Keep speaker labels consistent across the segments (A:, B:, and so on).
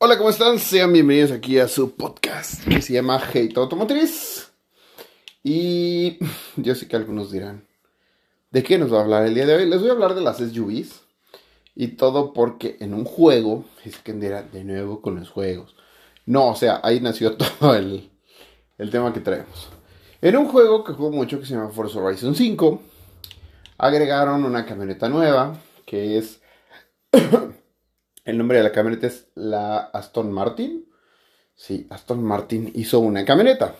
A: Hola, ¿cómo están? Sean bienvenidos aquí a su podcast que se llama Hate Automotriz. Y yo sé que algunos dirán, ¿de qué nos va a hablar el día de hoy? Les voy a hablar de las SUVs. Y todo porque en un juego, es que dirá, de nuevo con los juegos. No, o sea, ahí nació todo el, el tema que traemos. En un juego que juego mucho que se llama Forza Horizon 5, agregaron una camioneta nueva que es el nombre de la camioneta es la Aston Martin. Sí, Aston Martin hizo una camioneta.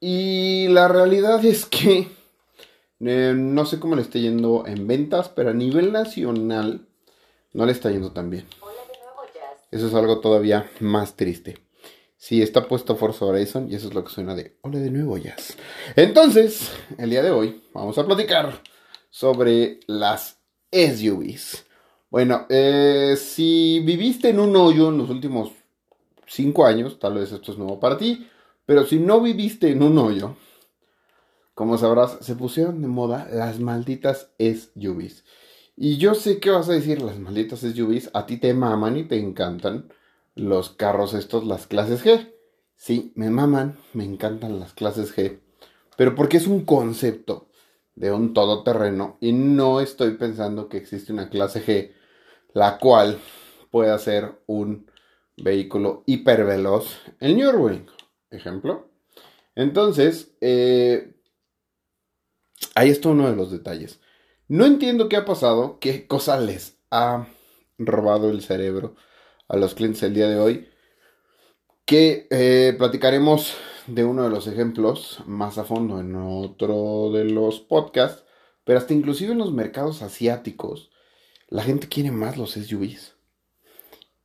A: Y la realidad es que eh, no sé cómo le está yendo en ventas, pero a nivel nacional no le está yendo tan bien. Eso es algo todavía más triste. Sí, está puesto Forza Horizon y eso es lo que suena de Hola de nuevo Jazz. Entonces, el día de hoy vamos a platicar sobre las SUVs. Bueno, eh, si viviste en un hoyo en los últimos cinco años, tal vez esto es nuevo para ti, pero si no viviste en un hoyo, como sabrás, se pusieron de moda las malditas SUVs. Y yo sé que vas a decir, las malditas SUVs, a ti te maman y te encantan los carros estos, las clases G. Sí, me maman, me encantan las clases G, pero porque es un concepto de un todoterreno y no estoy pensando que existe una clase G la cual pueda ser un vehículo hiperveloz en Nürburgring, ejemplo. Entonces, eh, ahí está uno de los detalles. No entiendo qué ha pasado, qué cosa les ha robado el cerebro a los clientes el día de hoy, que eh, platicaremos de uno de los ejemplos más a fondo en otro de los podcasts, pero hasta inclusive en los mercados asiáticos la gente quiere más los SUVs.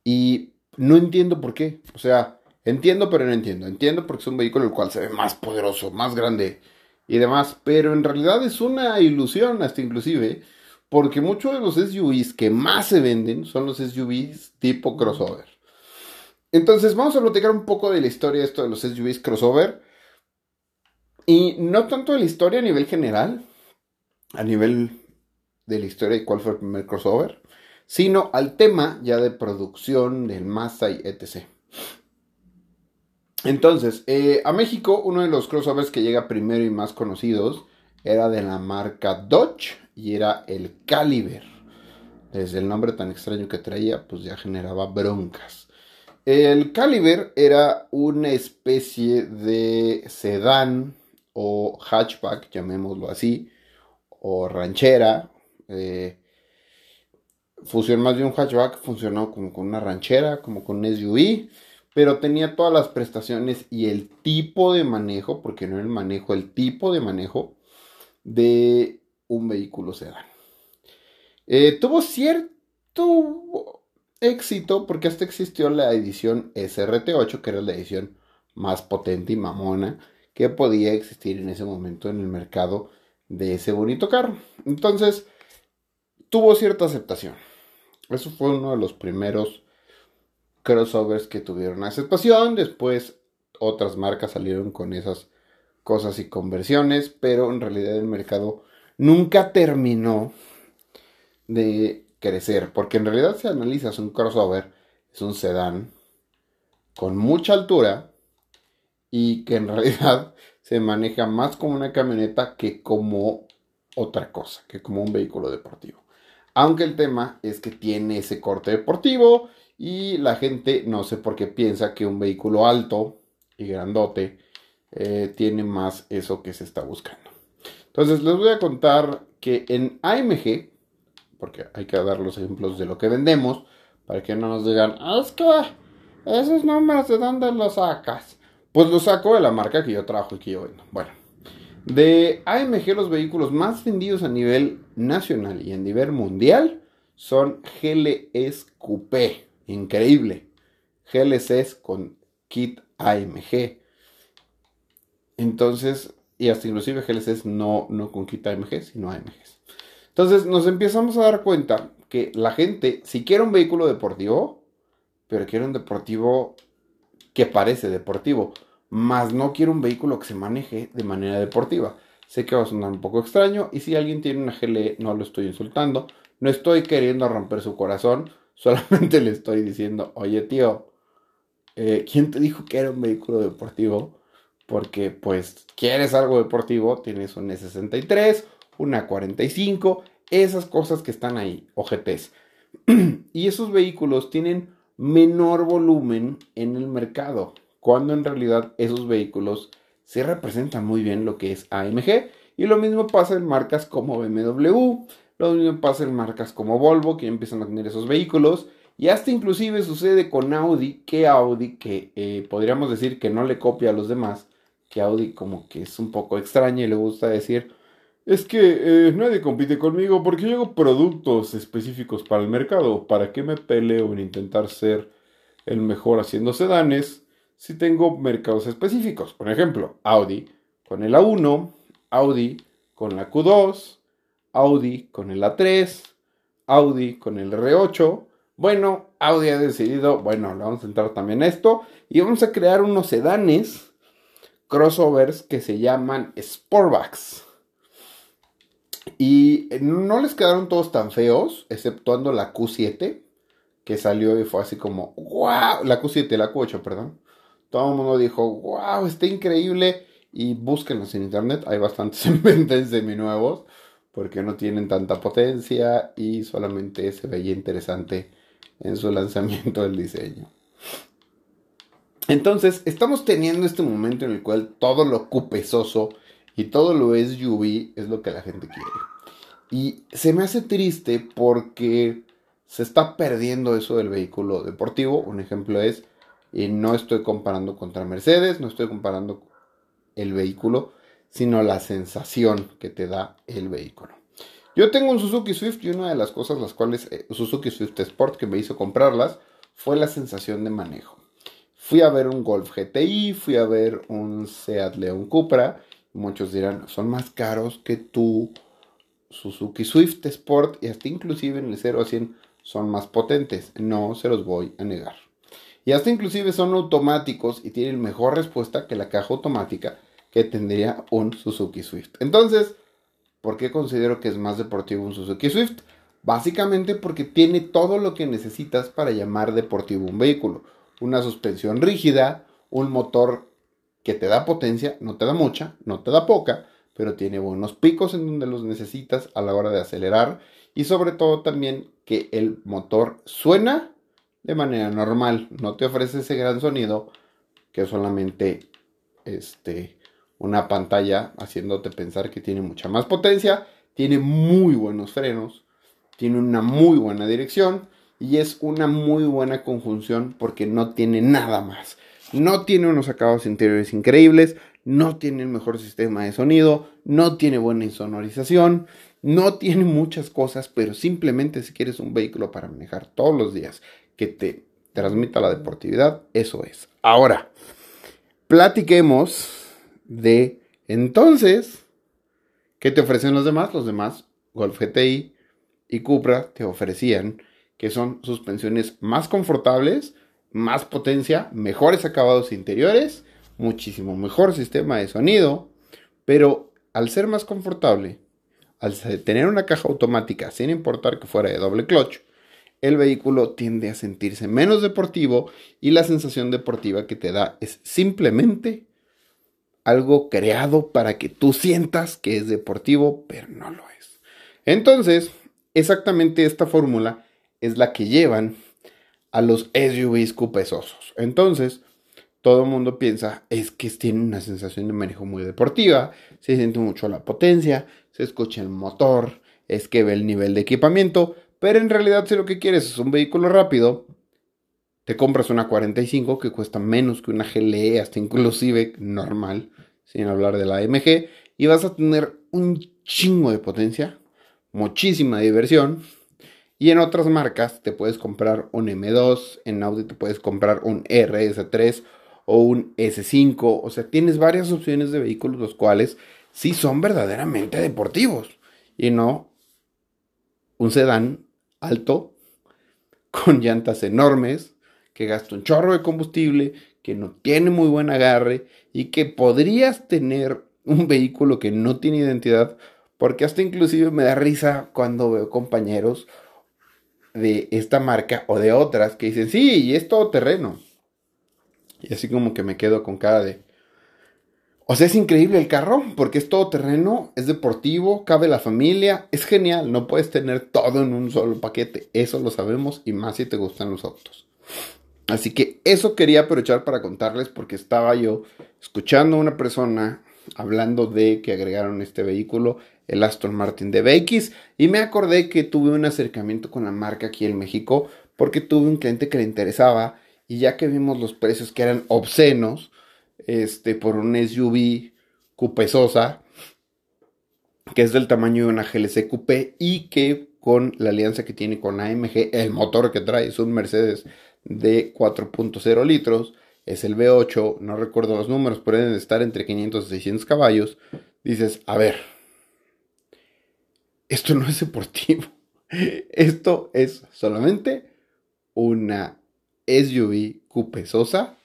A: Y no entiendo por qué. O sea, entiendo, pero no entiendo. Entiendo porque es un vehículo el cual se ve más poderoso, más grande y demás. Pero en realidad es una ilusión, hasta inclusive. Porque muchos de los SUVs que más se venden son los SUVs tipo crossover. Entonces vamos a platicar un poco de la historia de esto de los SUVs crossover. Y no tanto de la historia a nivel general, a nivel de la historia y cuál fue el primer crossover, sino al tema ya de producción del Mazda y etc. Entonces, eh, a México uno de los crossovers que llega primero y más conocidos era de la marca Dodge y era el Caliber. Desde el nombre tan extraño que traía, pues ya generaba broncas. El Caliber era una especie de sedán o hatchback, llamémoslo así, o ranchera, eh, fusión más de un hatchback, funcionó como con una ranchera, como con un SUV, pero tenía todas las prestaciones y el tipo de manejo, porque no el manejo, el tipo de manejo de un vehículo sedán. Eh, tuvo cierto éxito porque hasta existió la edición SRT8, que era la edición más potente y mamona que podía existir en ese momento en el mercado de ese bonito carro. Entonces, tuvo cierta aceptación. Eso fue uno de los primeros crossovers que tuvieron aceptación. Después otras marcas salieron con esas cosas y conversiones, pero en realidad el mercado nunca terminó de crecer, porque en realidad si analizas un crossover, es un sedán con mucha altura y que en realidad se maneja más como una camioneta que como otra cosa, que como un vehículo deportivo. Aunque el tema es que tiene ese corte deportivo y la gente no sé por qué piensa que un vehículo alto y grandote eh, tiene más eso que se está buscando. Entonces les voy a contar que en AMG, porque hay que dar los ejemplos de lo que vendemos, para que no nos digan, ah, es que esos nombres de dónde los sacas. Pues los saco de la marca que yo trabajo y que yo vendo. Bueno, de AMG, los vehículos más vendidos a nivel nacional y a nivel mundial son GLS Coupé. Increíble. GLS con kit AMG. Entonces, y hasta inclusive GLS no, no con kit AMG, sino AMG. Entonces nos empezamos a dar cuenta que la gente, si quiere un vehículo deportivo, pero quiere un deportivo que parece deportivo, más no quiero un vehículo que se maneje de manera deportiva. Sé que va a sonar un poco extraño y si alguien tiene una GLE no lo estoy insultando, no estoy queriendo romper su corazón, Solamente le estoy diciendo, oye tío, eh, ¿quién te dijo que era un vehículo deportivo? Porque pues quieres algo deportivo, tienes un S63, una 45, esas cosas que están ahí, OGTs. y esos vehículos tienen menor volumen en el mercado, cuando en realidad esos vehículos se representan muy bien lo que es AMG. Y lo mismo pasa en marcas como BMW, lo mismo pasa en marcas como Volvo, que empiezan a tener esos vehículos. Y hasta inclusive sucede con Audi, que Audi, que eh, podríamos decir que no le copia a los demás, que Audi como que es un poco extraña y le gusta decir, es que eh, nadie compite conmigo porque yo hago productos específicos para el mercado. ¿Para qué me peleo en intentar ser el mejor haciendo sedanes si tengo mercados específicos? Por ejemplo, Audi con el A1, Audi con la Q2, Audi con el A3, Audi con el R8. Bueno, Audi ha decidido, bueno, le vamos a entrar también a esto y vamos a crear unos sedanes crossovers que se llaman Sportbacks. Y no les quedaron todos tan feos, exceptuando la Q7, que salió y fue así como, wow, la Q7, la Q8, perdón. Todo el mundo dijo, wow, está increíble. Y búsquenlos en internet, hay bastantes inventes semi-nuevos, porque no tienen tanta potencia y solamente se veía interesante en su lanzamiento del diseño. Entonces, estamos teniendo este momento en el cual todo lo cupesoso y todo lo SUV es lo que la gente quiere. Y se me hace triste porque se está perdiendo eso del vehículo deportivo. Un ejemplo es, y no estoy comparando contra Mercedes, no estoy comparando el vehículo, sino la sensación que te da el vehículo. Yo tengo un Suzuki Swift y una de las cosas las cuales eh, Suzuki Swift Sport que me hizo comprarlas fue la sensación de manejo. Fui a ver un Golf GTI, fui a ver un Seat León Cupra Muchos dirán, son más caros que tu Suzuki Swift Sport y hasta inclusive en el 0 a 100 son más potentes. No se los voy a negar. Y hasta inclusive son automáticos y tienen mejor respuesta que la caja automática que tendría un Suzuki Swift. Entonces, ¿por qué considero que es más deportivo un Suzuki Swift? Básicamente porque tiene todo lo que necesitas para llamar deportivo un vehículo. Una suspensión rígida, un motor que te da potencia, no te da mucha, no te da poca, pero tiene buenos picos en donde los necesitas a la hora de acelerar y sobre todo también que el motor suena de manera normal, no te ofrece ese gran sonido que solamente este una pantalla haciéndote pensar que tiene mucha más potencia, tiene muy buenos frenos, tiene una muy buena dirección y es una muy buena conjunción porque no tiene nada más. No tiene unos acabados interiores increíbles, no tiene el mejor sistema de sonido, no tiene buena insonorización, no tiene muchas cosas, pero simplemente si quieres un vehículo para manejar todos los días que te transmita la deportividad, eso es. Ahora, platiquemos de entonces, ¿qué te ofrecen los demás? Los demás, Golf GTI y Cupra te ofrecían que son suspensiones más confortables, más potencia, mejores acabados interiores, muchísimo mejor sistema de sonido, pero al ser más confortable, al tener una caja automática sin importar que fuera de doble clutch, el vehículo tiende a sentirse menos deportivo y la sensación deportiva que te da es simplemente algo creado para que tú sientas que es deportivo, pero no lo es. Entonces, exactamente esta fórmula es la que llevan a los SUVs cupesosos. Entonces, todo el mundo piensa es que tiene una sensación de manejo muy deportiva, se siente mucho la potencia, se escucha el motor, es que ve el nivel de equipamiento, pero en realidad si lo que quieres es un vehículo rápido, te compras una 45 que cuesta menos que una GLE, hasta inclusive normal, sin hablar de la AMG, y vas a tener un chingo de potencia, muchísima diversión, y en otras marcas te puedes comprar un M2, en Audi te puedes comprar un RS3 o un S5. O sea, tienes varias opciones de vehículos los cuales sí son verdaderamente deportivos. Y no un sedán alto con llantas enormes que gasta un chorro de combustible, que no tiene muy buen agarre y que podrías tener un vehículo que no tiene identidad porque hasta inclusive me da risa cuando veo compañeros de esta marca o de otras que dicen, sí, y es todo terreno. Y así como que me quedo con cara de... O sea, es increíble el carro porque es todo terreno, es deportivo, cabe la familia, es genial, no puedes tener todo en un solo paquete, eso lo sabemos y más si te gustan los autos. Así que eso quería aprovechar para contarles porque estaba yo escuchando a una persona hablando de que agregaron este vehículo, el Aston Martin de BX, y me acordé que tuve un acercamiento con la marca aquí en México porque tuve un cliente que le interesaba y ya que vimos los precios que eran obscenos, este, por un SUV cupesosa, que es del tamaño de una GLC Coupé y que con la alianza que tiene con AMG, el motor que trae es un Mercedes de 4.0 litros, es el V8, no recuerdo los números, deben estar entre 500 y 600 caballos, dices, a ver, esto no es deportivo, esto es solamente una SUV cupesosa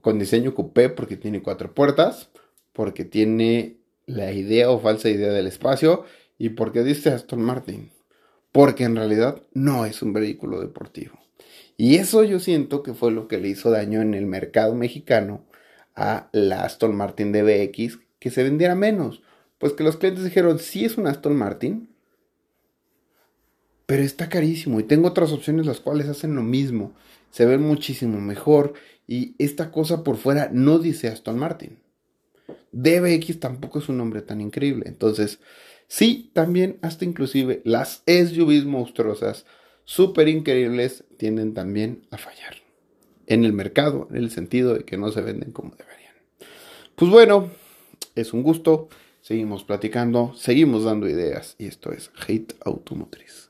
A: con diseño coupé porque tiene cuatro puertas, porque tiene la idea o falsa idea del espacio y porque dice Aston Martin, porque en realidad no es un vehículo deportivo. Y eso yo siento que fue lo que le hizo daño en el mercado mexicano a la Aston Martin DBX, que se vendiera menos. Pues que los clientes dijeron, sí es un Aston Martin, pero está carísimo y tengo otras opciones las cuales hacen lo mismo, se ven muchísimo mejor y esta cosa por fuera no dice Aston Martin. DBX tampoco es un nombre tan increíble, entonces sí, también hasta inclusive las SUVs monstruosas, súper increíbles, tienden también a fallar en el mercado, en el sentido de que no se venden como deberían. Pues bueno, es un gusto, seguimos platicando, seguimos dando ideas y esto es Hate Automotriz.